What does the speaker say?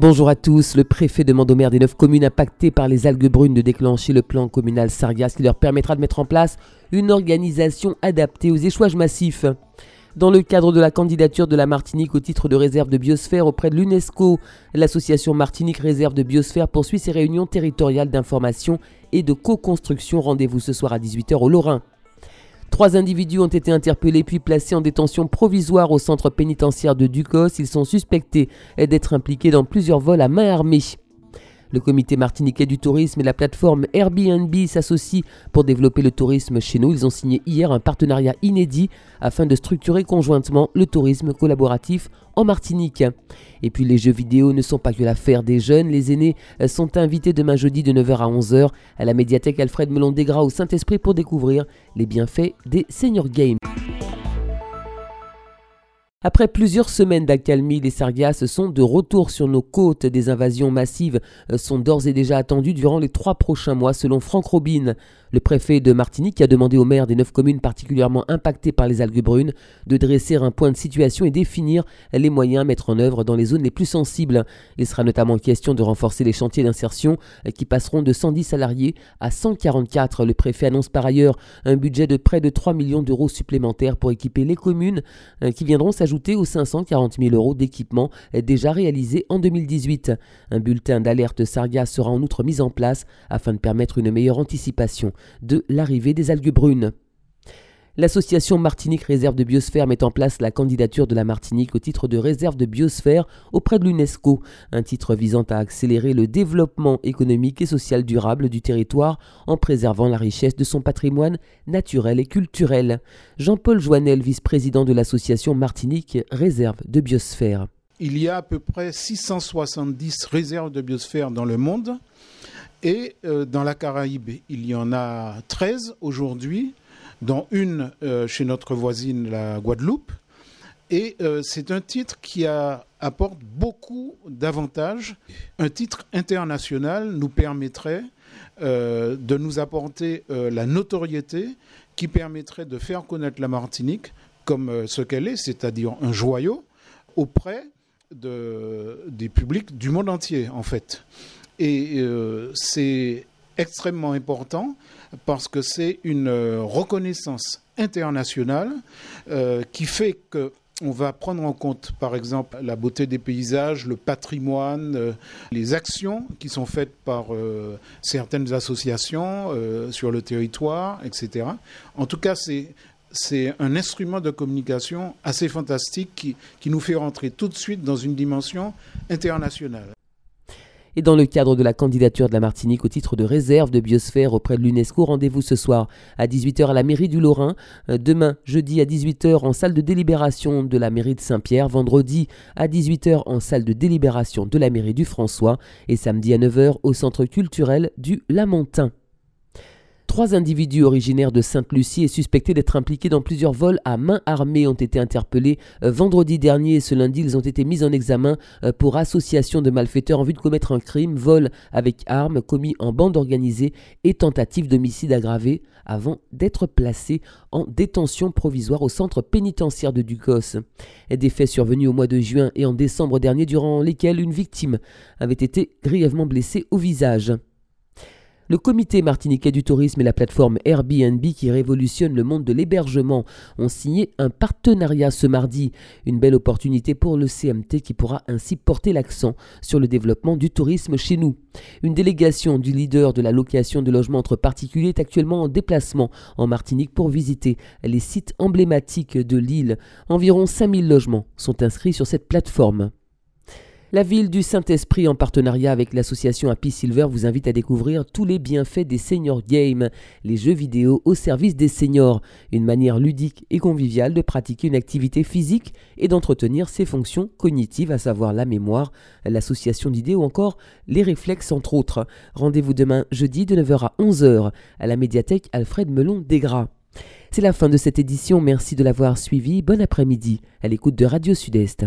Bonjour à tous. Le préfet demande aux maires des neuf communes impactées par les algues brunes de déclencher le plan communal Sargas qui leur permettra de mettre en place une organisation adaptée aux échouages massifs. Dans le cadre de la candidature de la Martinique au titre de réserve de biosphère auprès de l'UNESCO, l'association Martinique Réserve de Biosphère poursuit ses réunions territoriales d'information et de co-construction. Rendez-vous ce soir à 18h au Lorrain. Trois individus ont été interpellés puis placés en détention provisoire au centre pénitentiaire de Ducos. Ils sont suspectés d'être impliqués dans plusieurs vols à main armée. Le comité martiniquais du tourisme et la plateforme Airbnb s'associent pour développer le tourisme chez nous. Ils ont signé hier un partenariat inédit afin de structurer conjointement le tourisme collaboratif en Martinique. Et puis les jeux vidéo ne sont pas que l'affaire des jeunes. Les aînés sont invités demain jeudi de 9h à 11h à la médiathèque Alfred Melon Desgras au Saint-Esprit pour découvrir les bienfaits des senior games. Après plusieurs semaines d'accalmie, les sargasses sont de retour sur nos côtes. Des invasions massives euh, sont d'ores et déjà attendues durant les trois prochains mois, selon Franck Robin. Le préfet de Martinique a demandé aux maires des neuf communes particulièrement impactées par les algues brunes de dresser un point de situation et définir les moyens à mettre en œuvre dans les zones les plus sensibles. Il sera notamment question de renforcer les chantiers d'insertion euh, qui passeront de 110 salariés à 144. Le préfet annonce par ailleurs un budget de près de 3 millions d'euros supplémentaires pour équiper les communes euh, qui viendront s'ajouter aux 540 000 euros d'équipement euh, déjà réalisés en 2018. Un bulletin d'alerte Sargas sera en outre mis en place afin de permettre une meilleure anticipation de l'arrivée des algues brunes. L'association Martinique Réserve de Biosphère met en place la candidature de la Martinique au titre de réserve de biosphère auprès de l'UNESCO, un titre visant à accélérer le développement économique et social durable du territoire en préservant la richesse de son patrimoine naturel et culturel. Jean-Paul Joannel, vice-président de l'association Martinique Réserve de Biosphère. Il y a à peu près 670 réserves de biosphère dans le monde. Et euh, dans la Caraïbe, il y en a 13 aujourd'hui, dont une euh, chez notre voisine, la Guadeloupe. Et euh, c'est un titre qui apporte beaucoup d'avantages. Un titre international nous permettrait de nous apporter la notoriété qui permettrait de faire connaître la Martinique comme ce qu'elle est, c'est-à-dire un joyau auprès des publics du monde entier, en fait. Et euh, c'est extrêmement important parce que c'est une euh, reconnaissance internationale euh, qui fait que on va prendre en compte, par exemple, la beauté des paysages, le patrimoine, les actions qui sont faites par certaines associations sur le territoire, etc. En tout cas, c'est un instrument de communication assez fantastique qui nous fait rentrer tout de suite dans une dimension internationale et dans le cadre de la candidature de la Martinique au titre de réserve de biosphère auprès de l'UNESCO, rendez-vous ce soir à 18h à la mairie du Lorrain, euh, demain jeudi à 18h en salle de délibération de la mairie de Saint-Pierre, vendredi à 18h en salle de délibération de la mairie du François. Et samedi à 9h au centre culturel du Lamentin. Trois individus originaires de Sainte-Lucie et suspectés d'être impliqués dans plusieurs vols à main armée ont été interpellés euh, vendredi dernier et ce lundi ils ont été mis en examen euh, pour association de malfaiteurs en vue de commettre un crime, vol avec armes commis en bande organisée et tentative d'homicide aggravé avant d'être placés en détention provisoire au centre pénitentiaire de Ducos. Des faits survenus au mois de juin et en décembre dernier durant lesquels une victime avait été grièvement blessée au visage. Le comité martiniquais du tourisme et la plateforme Airbnb qui révolutionne le monde de l'hébergement ont signé un partenariat ce mardi. Une belle opportunité pour le CMT qui pourra ainsi porter l'accent sur le développement du tourisme chez nous. Une délégation du leader de la location de logements entre particuliers est actuellement en déplacement en Martinique pour visiter les sites emblématiques de l'île. Environ 5000 logements sont inscrits sur cette plateforme. La ville du Saint-Esprit, en partenariat avec l'association Happy Silver, vous invite à découvrir tous les bienfaits des Senior Games, les jeux vidéo au service des seniors, une manière ludique et conviviale de pratiquer une activité physique et d'entretenir ses fonctions cognitives, à savoir la mémoire, l'association d'idées ou encore les réflexes entre autres. Rendez-vous demain jeudi de 9h à 11h à la médiathèque Alfred Melon Desgras. C'est la fin de cette édition, merci de l'avoir suivi, bon après-midi à l'écoute de Radio Sud-Est.